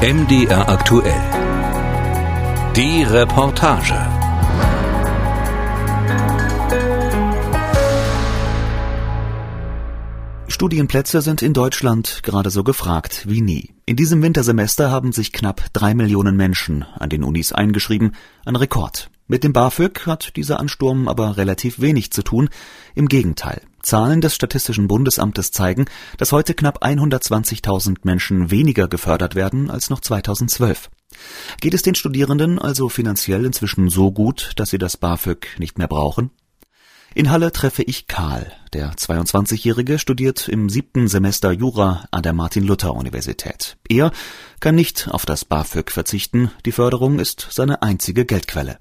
MDR aktuell. Die Reportage. Studienplätze sind in Deutschland gerade so gefragt wie nie. In diesem Wintersemester haben sich knapp drei Millionen Menschen an den Unis eingeschrieben, ein Rekord. Mit dem BAföG hat dieser Ansturm aber relativ wenig zu tun. Im Gegenteil. Zahlen des Statistischen Bundesamtes zeigen, dass heute knapp 120.000 Menschen weniger gefördert werden als noch 2012. Geht es den Studierenden also finanziell inzwischen so gut, dass sie das BAföG nicht mehr brauchen? In Halle treffe ich Karl. Der 22-Jährige studiert im siebten Semester Jura an der Martin-Luther-Universität. Er kann nicht auf das BAföG verzichten. Die Förderung ist seine einzige Geldquelle.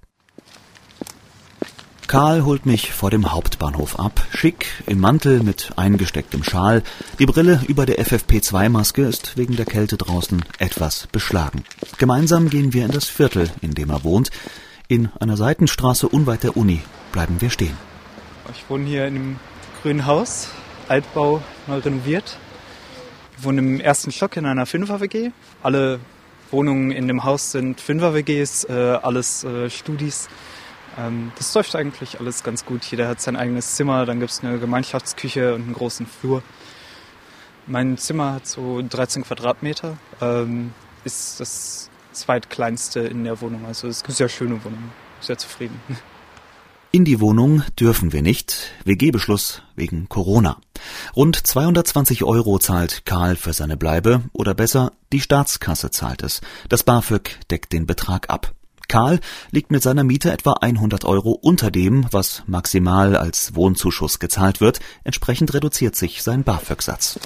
Karl holt mich vor dem Hauptbahnhof ab. Schick, im Mantel mit eingestecktem Schal. Die Brille über der FFP2-Maske ist wegen der Kälte draußen etwas beschlagen. Gemeinsam gehen wir in das Viertel, in dem er wohnt. In einer Seitenstraße unweit der Uni bleiben wir stehen. Ich wohne hier in einem grünen Haus, Altbau, neu renoviert. Ich wohne im ersten Stock in einer Fünfer-WG. Alle Wohnungen in dem Haus sind Fünfer-WGs, äh, alles äh, Studis. Ähm, das läuft eigentlich alles ganz gut. Jeder hat sein eigenes Zimmer, dann gibt es eine Gemeinschaftsküche und einen großen Flur. Mein Zimmer hat so 13 Quadratmeter, ähm, ist das zweitkleinste in der Wohnung. Also es ist eine sehr schöne Wohnung, sehr zufrieden. In die Wohnung dürfen wir nicht. WG-Beschluss wegen Corona. Rund 220 Euro zahlt Karl für seine Bleibe oder besser, die Staatskasse zahlt es. Das BAföG deckt den Betrag ab. Karl liegt mit seiner Miete etwa 100 Euro unter dem, was maximal als Wohnzuschuss gezahlt wird. Entsprechend reduziert sich sein BAföG-Satz.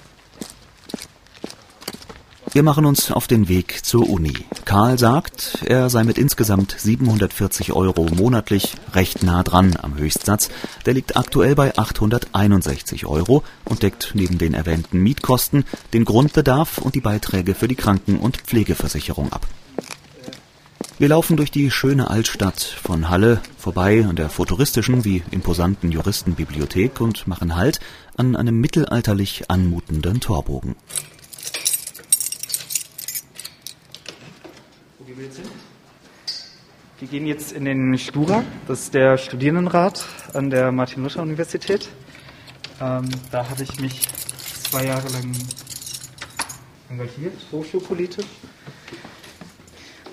Wir machen uns auf den Weg zur Uni. Karl sagt, er sei mit insgesamt 740 Euro monatlich recht nah dran am Höchstsatz. Der liegt aktuell bei 861 Euro und deckt neben den erwähnten Mietkosten den Grundbedarf und die Beiträge für die Kranken- und Pflegeversicherung ab. Wir laufen durch die schöne Altstadt von Halle vorbei an der futuristischen wie imposanten Juristenbibliothek und machen Halt an einem mittelalterlich anmutenden Torbogen. Wir gehen jetzt in den Stura, das ist der Studierendenrat an der Martin-Luther-Universität. Ähm, da habe ich mich zwei Jahre lang engagiert, hochschulpolitisch.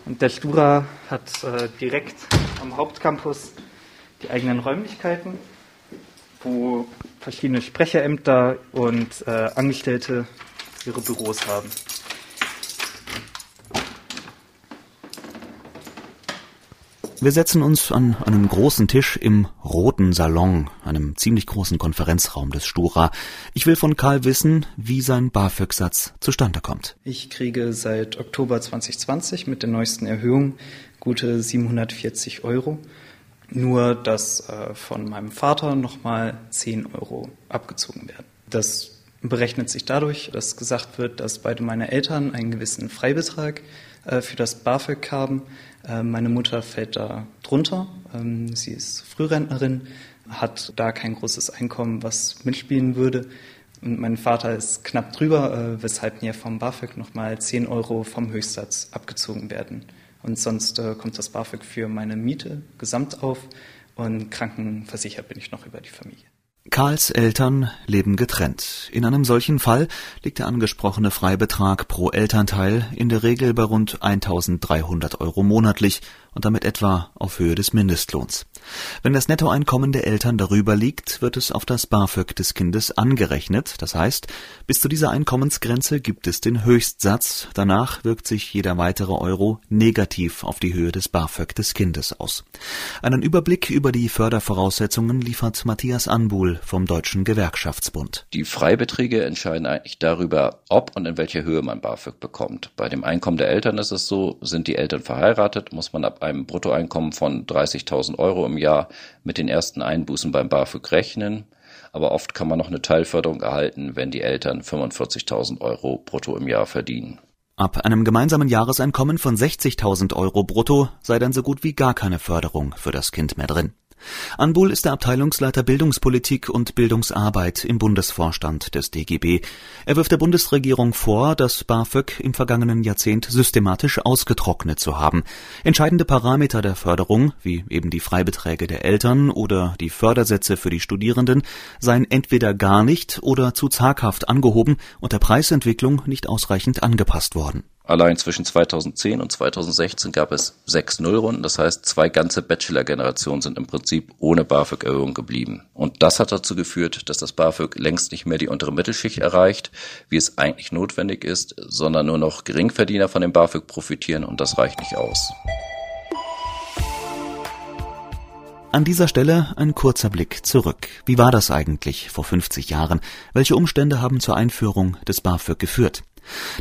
Und der Stura hat äh, direkt am Hauptcampus die eigenen Räumlichkeiten, wo verschiedene Sprecherämter und äh, Angestellte ihre Büros haben. Wir setzen uns an einen großen Tisch im Roten Salon, einem ziemlich großen Konferenzraum des Stura. Ich will von Karl wissen, wie sein BAföG-Satz zustande kommt. Ich kriege seit Oktober 2020 mit der neuesten Erhöhung gute 740 Euro. Nur, dass äh, von meinem Vater nochmal 10 Euro abgezogen werden. Das berechnet sich dadurch, dass gesagt wird, dass beide meine Eltern einen gewissen Freibetrag äh, für das BAföG haben. Äh, meine Mutter fällt da drunter. Ähm, sie ist Frührentnerin, hat da kein großes Einkommen, was mitspielen würde. Und mein Vater ist knapp drüber, äh, weshalb mir vom BAföG nochmal 10 Euro vom Höchstsatz abgezogen werden. Und sonst kommt das BAföG für meine Miete gesamt auf und krankenversichert bin ich noch über die Familie. Karls Eltern leben getrennt. In einem solchen Fall liegt der angesprochene Freibetrag pro Elternteil in der Regel bei rund 1300 Euro monatlich und damit etwa auf Höhe des Mindestlohns. Wenn das Nettoeinkommen der Eltern darüber liegt, wird es auf das BAföG des Kindes angerechnet. Das heißt, bis zu dieser Einkommensgrenze gibt es den Höchstsatz. Danach wirkt sich jeder weitere Euro negativ auf die Höhe des BAföG des Kindes aus. Einen Überblick über die Fördervoraussetzungen liefert Matthias Anbuhl vom Deutschen Gewerkschaftsbund. Die Freibeträge entscheiden eigentlich darüber, ob und in welcher Höhe man BAföG bekommt. Bei dem Einkommen der Eltern ist es so, sind die Eltern verheiratet, muss man ab einem Bruttoeinkommen von 30.000 Euro im Jahr mit den ersten Einbußen beim BAföG rechnen. Aber oft kann man noch eine Teilförderung erhalten, wenn die Eltern 45.000 Euro brutto im Jahr verdienen. Ab einem gemeinsamen Jahreseinkommen von 60.000 Euro brutto sei dann so gut wie gar keine Förderung für das Kind mehr drin. Anbuhl ist der Abteilungsleiter Bildungspolitik und Bildungsarbeit im Bundesvorstand des DGB. Er wirft der Bundesregierung vor, das BAföG im vergangenen Jahrzehnt systematisch ausgetrocknet zu haben. Entscheidende Parameter der Förderung, wie eben die Freibeträge der Eltern oder die Fördersätze für die Studierenden, seien entweder gar nicht oder zu zaghaft angehoben und der Preisentwicklung nicht ausreichend angepasst worden. Allein zwischen 2010 und 2016 gab es sechs Nullrunden, das heißt zwei ganze Bachelor-Generationen sind im Prinzip ohne BAföG-Erhöhung geblieben. Und das hat dazu geführt, dass das BAföG längst nicht mehr die untere Mittelschicht erreicht, wie es eigentlich notwendig ist, sondern nur noch Geringverdiener von dem BAföG profitieren und das reicht nicht aus. An dieser Stelle ein kurzer Blick zurück. Wie war das eigentlich vor 50 Jahren? Welche Umstände haben zur Einführung des BAföG geführt?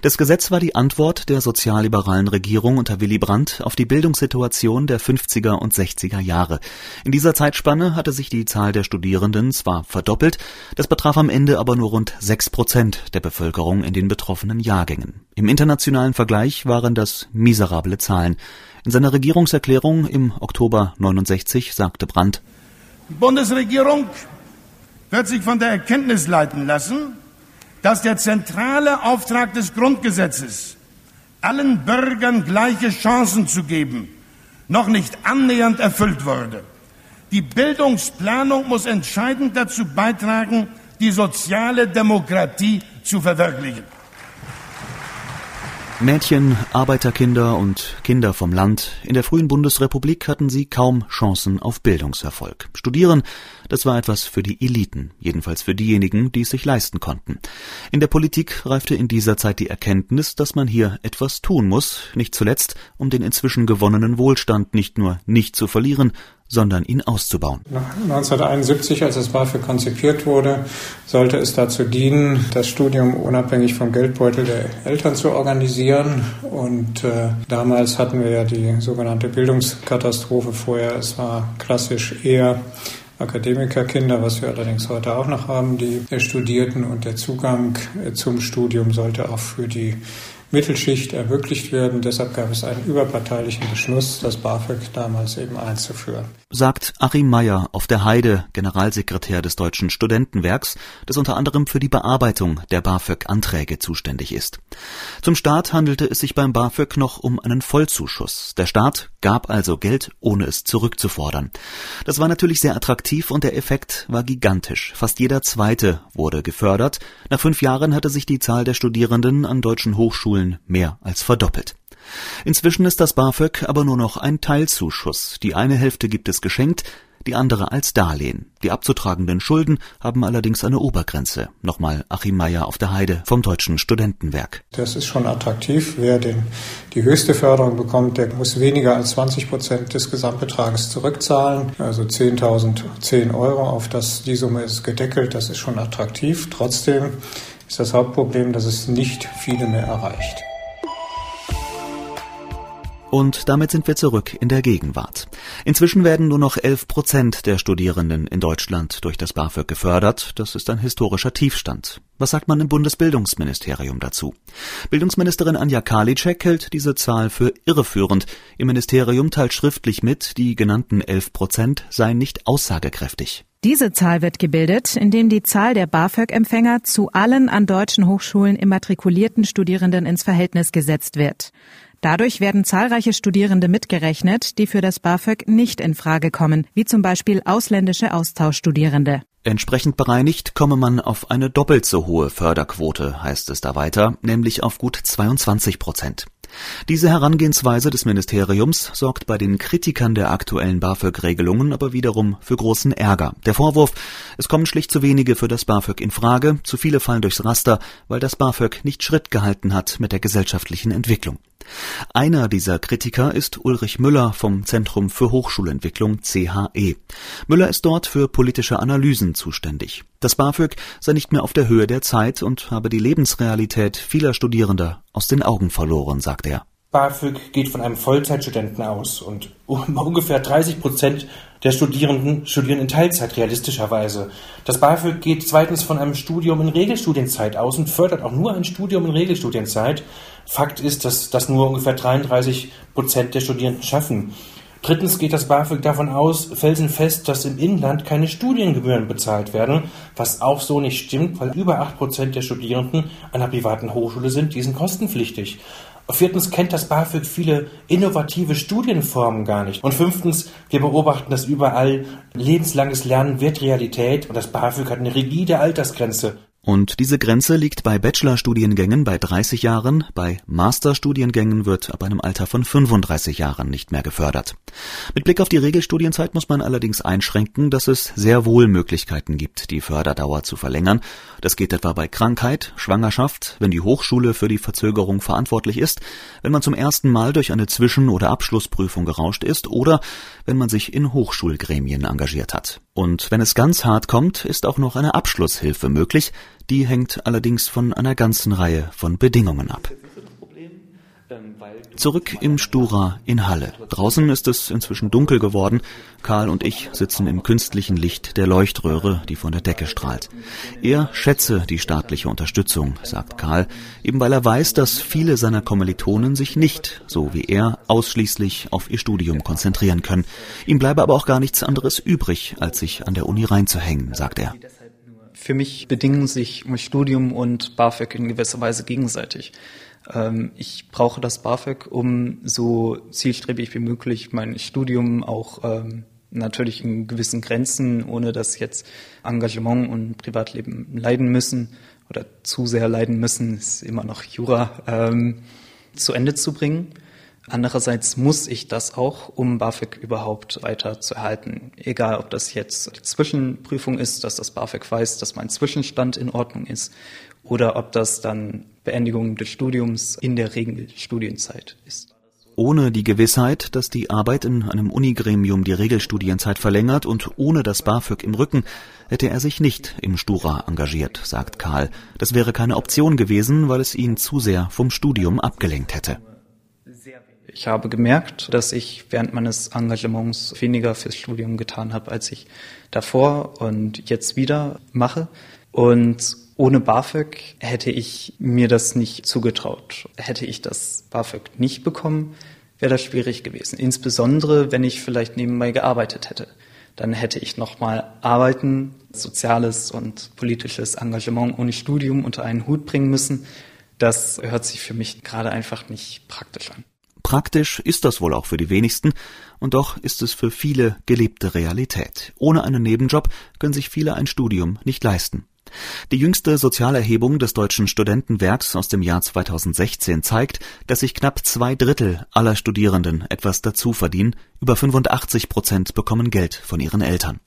Das Gesetz war die Antwort der sozialliberalen Regierung unter Willy Brandt auf die Bildungssituation der 50er und 60er Jahre. In dieser Zeitspanne hatte sich die Zahl der Studierenden zwar verdoppelt, das betraf am Ende aber nur rund sechs Prozent der Bevölkerung in den betroffenen Jahrgängen. Im internationalen Vergleich waren das miserable Zahlen. In seiner Regierungserklärung im Oktober 69 sagte Brandt Die Bundesregierung wird sich von der Erkenntnis leiten lassen, dass der zentrale Auftrag des Grundgesetzes, allen Bürgern gleiche Chancen zu geben, noch nicht annähernd erfüllt wurde. Die Bildungsplanung muss entscheidend dazu beitragen, die soziale Demokratie zu verwirklichen. Mädchen, Arbeiterkinder und Kinder vom Land. In der frühen Bundesrepublik hatten sie kaum Chancen auf Bildungserfolg. Studieren, das war etwas für die Eliten, jedenfalls für diejenigen, die es sich leisten konnten. In der Politik reifte in dieser Zeit die Erkenntnis, dass man hier etwas tun muss, nicht zuletzt, um den inzwischen gewonnenen Wohlstand nicht nur nicht zu verlieren, sondern ihn auszubauen. 1971, als das BAföG konzipiert wurde, sollte es dazu dienen, das Studium unabhängig vom Geldbeutel der Eltern zu organisieren. Und äh, damals hatten wir ja die sogenannte Bildungskatastrophe vorher. Es war klassisch eher Akademikerkinder, was wir allerdings heute auch noch haben, die studierten. Und der Zugang zum Studium sollte auch für die Mittelschicht ermöglicht werden. Deshalb gab es einen überparteilichen Beschluss, das BAföG damals eben einzuführen. Sagt Achim Meyer auf der Heide, Generalsekretär des Deutschen Studentenwerks, das unter anderem für die Bearbeitung der BAföG-Anträge zuständig ist. Zum Start handelte es sich beim BAföG noch um einen Vollzuschuss. Der Staat gab also Geld, ohne es zurückzufordern. Das war natürlich sehr attraktiv und der Effekt war gigantisch. Fast jeder Zweite wurde gefördert. Nach fünf Jahren hatte sich die Zahl der Studierenden an deutschen Hochschulen Schulen mehr als verdoppelt. Inzwischen ist das BAföG aber nur noch ein Teilzuschuss. Die eine Hälfte gibt es geschenkt, die andere als Darlehen. Die abzutragenden Schulden haben allerdings eine Obergrenze. Nochmal Achim Meyer auf der Heide vom Deutschen Studentenwerk. Das ist schon attraktiv. Wer den, die höchste Förderung bekommt, der muss weniger als 20 Prozent des Gesamtbetrages zurückzahlen. Also 10.000, 10 Euro auf das, die Summe ist gedeckelt. Das ist schon attraktiv. Trotzdem ist das Hauptproblem, dass es nicht viele mehr erreicht. Und damit sind wir zurück in der Gegenwart. Inzwischen werden nur noch 11 Prozent der Studierenden in Deutschland durch das BAföG gefördert. Das ist ein historischer Tiefstand. Was sagt man im Bundesbildungsministerium dazu? Bildungsministerin Anja Karliczek hält diese Zahl für irreführend. Ihr Ministerium teilt schriftlich mit, die genannten 11 Prozent seien nicht aussagekräftig. Diese Zahl wird gebildet, indem die Zahl der BAföG-Empfänger zu allen an deutschen Hochschulen immatrikulierten Studierenden ins Verhältnis gesetzt wird. Dadurch werden zahlreiche Studierende mitgerechnet, die für das BAföG nicht in Frage kommen, wie zum Beispiel ausländische Austauschstudierende. Entsprechend bereinigt komme man auf eine doppelt so hohe Förderquote, heißt es da weiter, nämlich auf gut 22 Prozent. Diese Herangehensweise des Ministeriums sorgt bei den Kritikern der aktuellen BAföG-Regelungen aber wiederum für großen Ärger. Der Vorwurf, es kommen schlicht zu wenige für das BAföG in Frage, zu viele fallen durchs Raster, weil das BAföG nicht Schritt gehalten hat mit der gesellschaftlichen Entwicklung. Einer dieser Kritiker ist Ulrich Müller vom Zentrum für Hochschulentwicklung CHE. Müller ist dort für politische Analysen zuständig. Das BAföG sei nicht mehr auf der Höhe der Zeit und habe die Lebensrealität vieler Studierender aus den Augen verloren, sagt er. BAföG geht von einem Vollzeitstudenten aus und ungefähr 30 Prozent der Studierenden studieren in Teilzeit realistischerweise. Das BAföG geht zweitens von einem Studium in Regelstudienzeit aus und fördert auch nur ein Studium in Regelstudienzeit. Fakt ist, dass das nur ungefähr 33 Prozent der Studierenden schaffen. Drittens geht das BAföG davon aus, felsenfest, dass im Inland keine Studiengebühren bezahlt werden, was auch so nicht stimmt, weil über acht Prozent der Studierenden an einer privaten Hochschule sind, die sind kostenpflichtig. Viertens kennt das BAföG viele innovative Studienformen gar nicht. Und fünftens, wir beobachten das überall. Lebenslanges Lernen wird Realität und das BAföG hat eine rigide Altersgrenze. Und diese Grenze liegt bei Bachelorstudiengängen bei 30 Jahren, bei Masterstudiengängen wird ab einem Alter von 35 Jahren nicht mehr gefördert. Mit Blick auf die Regelstudienzeit muss man allerdings einschränken, dass es sehr wohl Möglichkeiten gibt, die Förderdauer zu verlängern. Das geht etwa bei Krankheit, Schwangerschaft, wenn die Hochschule für die Verzögerung verantwortlich ist, wenn man zum ersten Mal durch eine Zwischen- oder Abschlussprüfung gerauscht ist oder wenn man sich in Hochschulgremien engagiert hat. Und wenn es ganz hart kommt, ist auch noch eine Abschlusshilfe möglich, die hängt allerdings von einer ganzen Reihe von Bedingungen ab. Zurück im Stura in Halle. Draußen ist es inzwischen dunkel geworden. Karl und ich sitzen im künstlichen Licht der Leuchtröhre, die von der Decke strahlt. Er schätze die staatliche Unterstützung, sagt Karl, eben weil er weiß, dass viele seiner Kommilitonen sich nicht, so wie er, ausschließlich auf ihr Studium konzentrieren können. Ihm bleibe aber auch gar nichts anderes übrig, als sich an der Uni reinzuhängen, sagt er. Für mich bedingen sich Studium und BAföG in gewisser Weise gegenseitig. Ähm, ich brauche das BAföG, um so zielstrebig wie möglich mein Studium auch ähm, natürlich in gewissen Grenzen, ohne dass jetzt Engagement und Privatleben leiden müssen oder zu sehr leiden müssen, ist immer noch Jura, ähm, zu Ende zu bringen. Andererseits muss ich das auch, um BAföG überhaupt weiter zu erhalten. Egal, ob das jetzt die Zwischenprüfung ist, dass das BAföG weiß, dass mein Zwischenstand in Ordnung ist, oder ob das dann Beendigung des Studiums in der Regelstudienzeit ist. Ohne die Gewissheit, dass die Arbeit in einem Unigremium die Regelstudienzeit verlängert und ohne das BAföG im Rücken, hätte er sich nicht im Stura engagiert, sagt Karl. Das wäre keine Option gewesen, weil es ihn zu sehr vom Studium abgelenkt hätte. Ich habe gemerkt, dass ich während meines Engagements weniger fürs Studium getan habe, als ich davor und jetzt wieder mache. Und ohne BAföG hätte ich mir das nicht zugetraut. Hätte ich das BAföG nicht bekommen, wäre das schwierig gewesen. Insbesondere, wenn ich vielleicht nebenbei gearbeitet hätte. Dann hätte ich nochmal Arbeiten, soziales und politisches Engagement ohne Studium unter einen Hut bringen müssen. Das hört sich für mich gerade einfach nicht praktisch an. Praktisch ist das wohl auch für die wenigsten, und doch ist es für viele gelebte Realität. Ohne einen Nebenjob können sich viele ein Studium nicht leisten. Die jüngste Sozialerhebung des Deutschen Studentenwerks aus dem Jahr 2016 zeigt, dass sich knapp zwei Drittel aller Studierenden etwas dazu verdienen, über 85 Prozent bekommen Geld von ihren Eltern.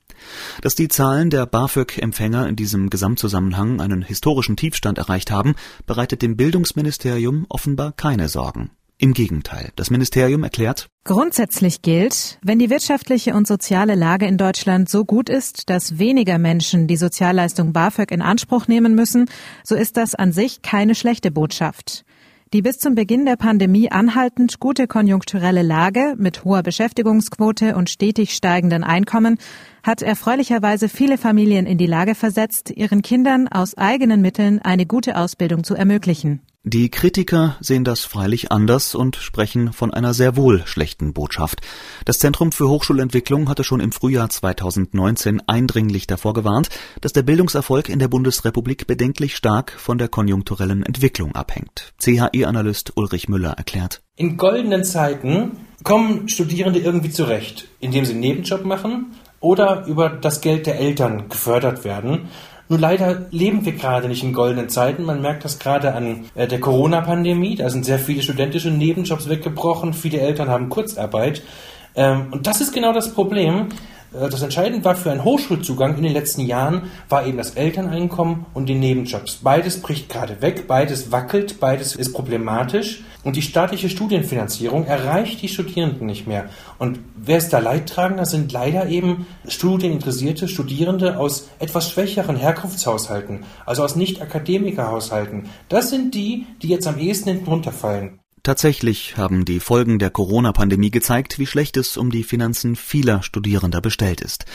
Dass die Zahlen der BAföG-Empfänger in diesem Gesamtzusammenhang einen historischen Tiefstand erreicht haben, bereitet dem Bildungsministerium offenbar keine Sorgen. Im Gegenteil, das Ministerium erklärt, Grundsätzlich gilt, wenn die wirtschaftliche und soziale Lage in Deutschland so gut ist, dass weniger Menschen die Sozialleistung BAföG in Anspruch nehmen müssen, so ist das an sich keine schlechte Botschaft. Die bis zum Beginn der Pandemie anhaltend gute konjunkturelle Lage mit hoher Beschäftigungsquote und stetig steigenden Einkommen hat erfreulicherweise viele Familien in die Lage versetzt, ihren Kindern aus eigenen Mitteln eine gute Ausbildung zu ermöglichen. Die Kritiker sehen das freilich anders und sprechen von einer sehr wohl schlechten Botschaft. Das Zentrum für Hochschulentwicklung hatte schon im Frühjahr 2019 eindringlich davor gewarnt, dass der Bildungserfolg in der Bundesrepublik bedenklich stark von der konjunkturellen Entwicklung abhängt. CHE-Analyst Ulrich Müller erklärt. In goldenen Zeiten kommen Studierende irgendwie zurecht, indem sie einen Nebenjob machen oder über das Geld der Eltern gefördert werden. Nur leider leben wir gerade nicht in goldenen Zeiten. Man merkt das gerade an äh, der Corona-Pandemie. Da sind sehr viele studentische Nebenjobs weggebrochen. Viele Eltern haben Kurzarbeit. Ähm, und das ist genau das Problem. Äh, das Entscheidende war für einen Hochschulzugang in den letzten Jahren, war eben das Elterneinkommen und die Nebenjobs. Beides bricht gerade weg, beides wackelt, beides ist problematisch und die staatliche Studienfinanzierung erreicht die Studierenden nicht mehr. Und wer ist da Leidtragender, sind leider eben studieninteressierte Studierende aus etwas schwächeren Herkunftshaushalten, also aus Nicht-Akademikerhaushalten. Das sind die, die jetzt am ehesten hinten runterfallen. Tatsächlich haben die Folgen der Corona-Pandemie gezeigt, wie schlecht es um die Finanzen vieler Studierender bestellt ist.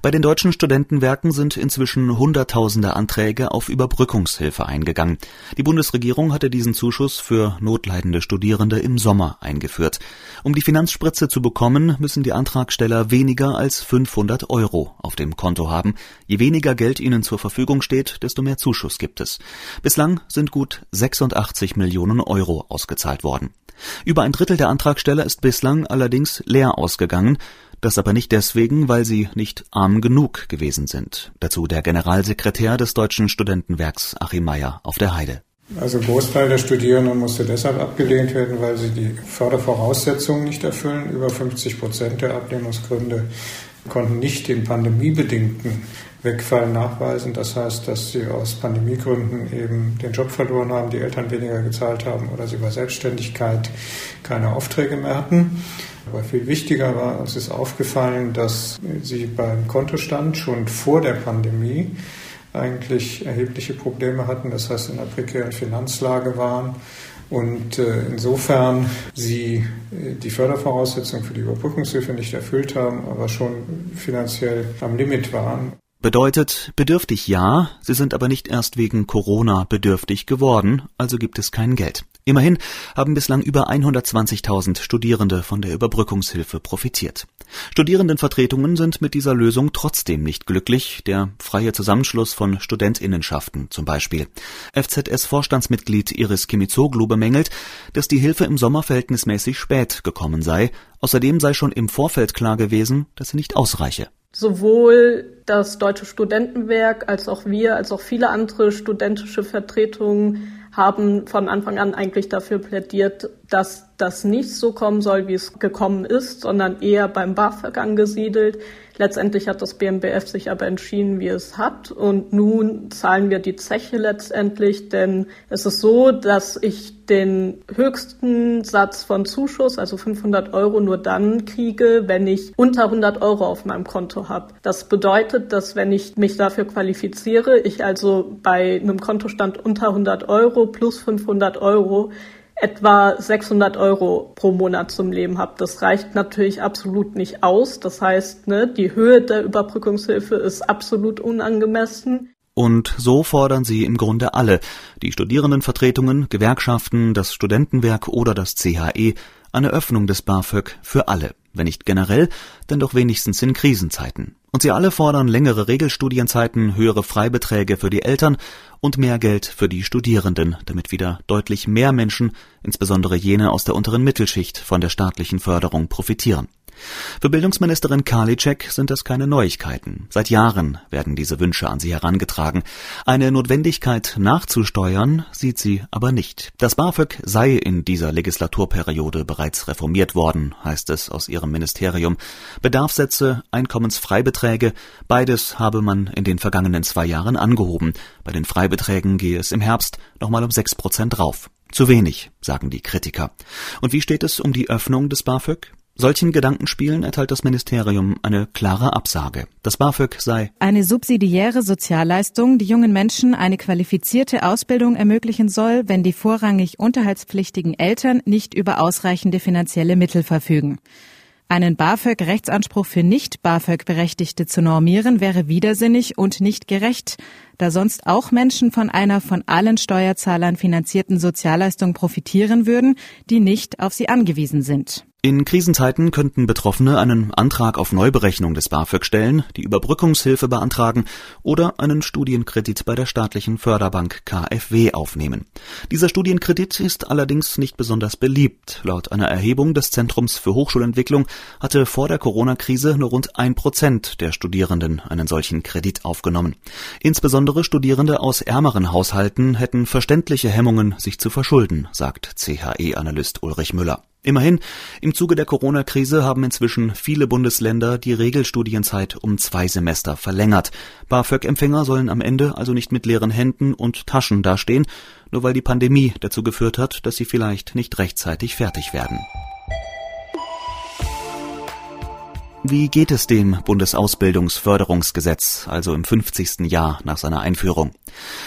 Bei den deutschen Studentenwerken sind inzwischen Hunderttausende Anträge auf Überbrückungshilfe eingegangen. Die Bundesregierung hatte diesen Zuschuss für notleidende Studierende im Sommer eingeführt. Um die Finanzspritze zu bekommen, müssen die Antragsteller weniger als 500 Euro auf dem Konto haben. Je weniger Geld ihnen zur Verfügung steht, desto mehr Zuschuss gibt es. Bislang sind gut 86 Millionen Euro ausgezahlt worden worden. Über ein Drittel der Antragsteller ist bislang allerdings leer ausgegangen, das aber nicht deswegen, weil sie nicht arm genug gewesen sind. Dazu der Generalsekretär des Deutschen Studentenwerks Achim Meyer auf der Heide. Also Großteil der Studierenden musste deshalb abgelehnt werden, weil sie die Fördervoraussetzungen nicht erfüllen. Über 50 Prozent der Ablehnungsgründe konnten nicht den pandemiebedingten Wegfall nachweisen. Das heißt, dass sie aus Pandemiegründen eben den Job verloren haben, die Eltern weniger gezahlt haben oder sie bei Selbstständigkeit keine Aufträge mehr hatten. Aber viel wichtiger war, uns ist aufgefallen, dass sie beim Kontostand schon vor der Pandemie eigentlich erhebliche Probleme hatten, das heißt in einer prekären Finanzlage waren und äh, insofern sie äh, die Fördervoraussetzungen für die Überbrückungshilfe nicht erfüllt haben, aber schon finanziell am Limit waren. Bedeutet, bedürftig ja, sie sind aber nicht erst wegen Corona bedürftig geworden, also gibt es kein Geld. Immerhin haben bislang über 120.000 Studierende von der Überbrückungshilfe profitiert. Studierendenvertretungen sind mit dieser Lösung trotzdem nicht glücklich, der freie Zusammenschluss von Studentinnenschaften zum Beispiel. FZS-Vorstandsmitglied Iris Kimizoglu bemängelt, dass die Hilfe im Sommer verhältnismäßig spät gekommen sei, außerdem sei schon im Vorfeld klar gewesen, dass sie nicht ausreiche. Sowohl das Deutsche Studentenwerk als auch wir, als auch viele andere studentische Vertretungen haben von Anfang an eigentlich dafür plädiert, dass das nicht so kommen soll, wie es gekommen ist, sondern eher beim BAföG angesiedelt. Letztendlich hat das BMBF sich aber entschieden, wie es hat. Und nun zahlen wir die Zeche letztendlich, denn es ist so, dass ich den höchsten Satz von Zuschuss, also 500 Euro, nur dann kriege, wenn ich unter 100 Euro auf meinem Konto habe. Das bedeutet, dass wenn ich mich dafür qualifiziere, ich also bei einem Kontostand unter 100 Euro plus 500 Euro etwa 600 Euro pro Monat zum Leben habe. Das reicht natürlich absolut nicht aus. Das heißt, ne, die Höhe der Überbrückungshilfe ist absolut unangemessen. Und so fordern sie im Grunde alle, die Studierendenvertretungen, Gewerkschaften, das Studentenwerk oder das CHE, eine Öffnung des BAföG für alle, wenn nicht generell, denn doch wenigstens in Krisenzeiten. Und sie alle fordern längere Regelstudienzeiten, höhere Freibeträge für die Eltern und mehr Geld für die Studierenden, damit wieder deutlich mehr Menschen, insbesondere jene aus der unteren Mittelschicht, von der staatlichen Förderung profitieren. Für Bildungsministerin Karliczek sind das keine Neuigkeiten. Seit Jahren werden diese Wünsche an sie herangetragen. Eine Notwendigkeit nachzusteuern sieht sie aber nicht. Das BAföG sei in dieser Legislaturperiode bereits reformiert worden, heißt es aus ihrem Ministerium. Bedarfssätze, Einkommensfreibeträge, beides habe man in den vergangenen zwei Jahren angehoben. Bei den Freibeträgen gehe es im Herbst nochmal um sechs Prozent rauf. Zu wenig, sagen die Kritiker. Und wie steht es um die Öffnung des BAföG? Solchen Gedankenspielen erteilt das Ministerium eine klare Absage. Das BAföG sei eine subsidiäre Sozialleistung, die jungen Menschen eine qualifizierte Ausbildung ermöglichen soll, wenn die vorrangig unterhaltspflichtigen Eltern nicht über ausreichende finanzielle Mittel verfügen. Einen BAföG-Rechtsanspruch für nicht BAföG-Berechtigte zu normieren, wäre widersinnig und nicht gerecht, da sonst auch Menschen von einer von allen Steuerzahlern finanzierten Sozialleistung profitieren würden, die nicht auf sie angewiesen sind. In Krisenzeiten könnten Betroffene einen Antrag auf Neuberechnung des BAföG stellen, die Überbrückungshilfe beantragen oder einen Studienkredit bei der staatlichen Förderbank KfW aufnehmen. Dieser Studienkredit ist allerdings nicht besonders beliebt. Laut einer Erhebung des Zentrums für Hochschulentwicklung hatte vor der Corona-Krise nur rund ein Prozent der Studierenden einen solchen Kredit aufgenommen. Insbesondere Studierende aus ärmeren Haushalten hätten verständliche Hemmungen, sich zu verschulden, sagt CHE-Analyst Ulrich Müller. Immerhin, im Zuge der Corona-Krise haben inzwischen viele Bundesländer die Regelstudienzeit um zwei Semester verlängert. BAföG-Empfänger sollen am Ende also nicht mit leeren Händen und Taschen dastehen, nur weil die Pandemie dazu geführt hat, dass sie vielleicht nicht rechtzeitig fertig werden. Wie geht es dem Bundesausbildungsförderungsgesetz, also im 50. Jahr nach seiner Einführung?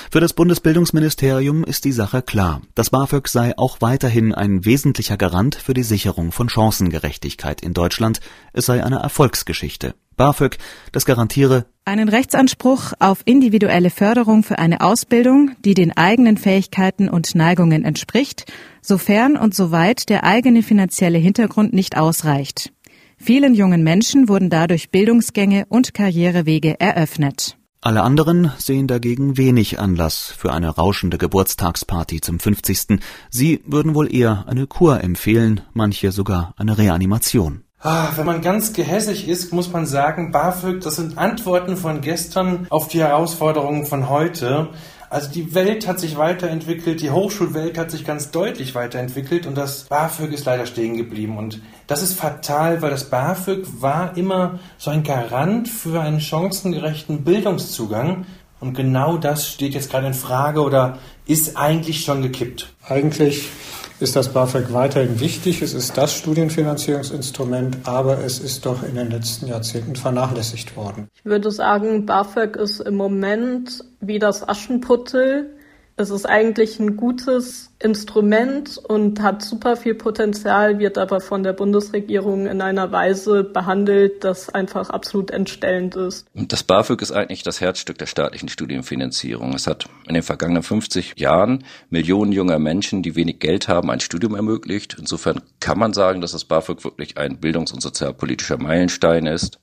Für das Bundesbildungsministerium ist die Sache klar. Das BAföG sei auch weiterhin ein wesentlicher Garant für die Sicherung von Chancengerechtigkeit in Deutschland. Es sei eine Erfolgsgeschichte. BAföG, das garantiere einen Rechtsanspruch auf individuelle Förderung für eine Ausbildung, die den eigenen Fähigkeiten und Neigungen entspricht, sofern und soweit der eigene finanzielle Hintergrund nicht ausreicht. Vielen jungen Menschen wurden dadurch Bildungsgänge und Karrierewege eröffnet. Alle anderen sehen dagegen wenig Anlass für eine rauschende Geburtstagsparty zum 50. Sie würden wohl eher eine Kur empfehlen, manche sogar eine Reanimation. Ah, wenn man ganz gehässig ist, muss man sagen, BAföG, das sind Antworten von gestern auf die Herausforderungen von heute. Also die Welt hat sich weiterentwickelt, die Hochschulwelt hat sich ganz deutlich weiterentwickelt und das BAföG ist leider stehen geblieben. Und das ist fatal, weil das BAföG war immer so ein Garant für einen chancengerechten Bildungszugang. Und genau das steht jetzt gerade in Frage oder ist eigentlich schon gekippt. Eigentlich ist das BAföG weiterhin wichtig. Es ist das Studienfinanzierungsinstrument, aber es ist doch in den letzten Jahrzehnten vernachlässigt worden. Ich würde sagen, BAföG ist im Moment wie das Aschenputtel es ist eigentlich ein gutes Instrument und hat super viel Potenzial, wird aber von der Bundesregierung in einer Weise behandelt, das einfach absolut entstellend ist. Das BAföG ist eigentlich das Herzstück der staatlichen Studienfinanzierung. Es hat in den vergangenen 50 Jahren Millionen junger Menschen, die wenig Geld haben, ein Studium ermöglicht. Insofern kann man sagen, dass das BAföG wirklich ein bildungs- und sozialpolitischer Meilenstein ist.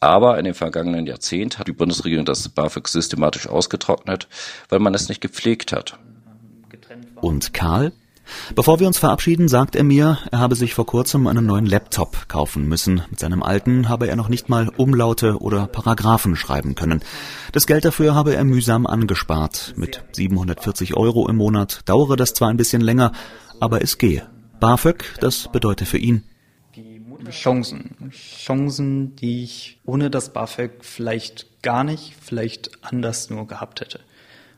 Aber in den vergangenen Jahrzehnten hat die Bundesregierung das BAföG systematisch ausgetrocknet, weil man es nicht gepflegt hat. Und Karl? Bevor wir uns verabschieden, sagt er mir, er habe sich vor kurzem einen neuen Laptop kaufen müssen. Mit seinem alten habe er noch nicht mal Umlaute oder Paragraphen schreiben können. Das Geld dafür habe er mühsam angespart. Mit 740 Euro im Monat dauere das zwar ein bisschen länger, aber es gehe. BAföG, das bedeutet für ihn Chancen. Chancen, die ich ohne das BAföG vielleicht gar nicht, vielleicht anders nur gehabt hätte.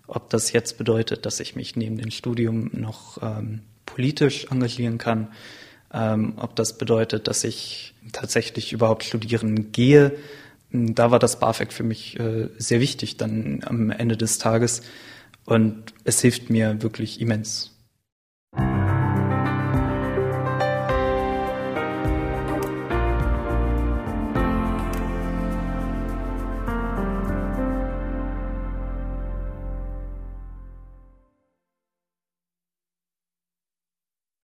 Ob das jetzt bedeutet, dass ich mich neben dem Studium noch ähm, politisch engagieren kann, ähm, ob das bedeutet, dass ich tatsächlich überhaupt studieren gehe, da war das BAföG für mich äh, sehr wichtig dann am Ende des Tages und es hilft mir wirklich immens.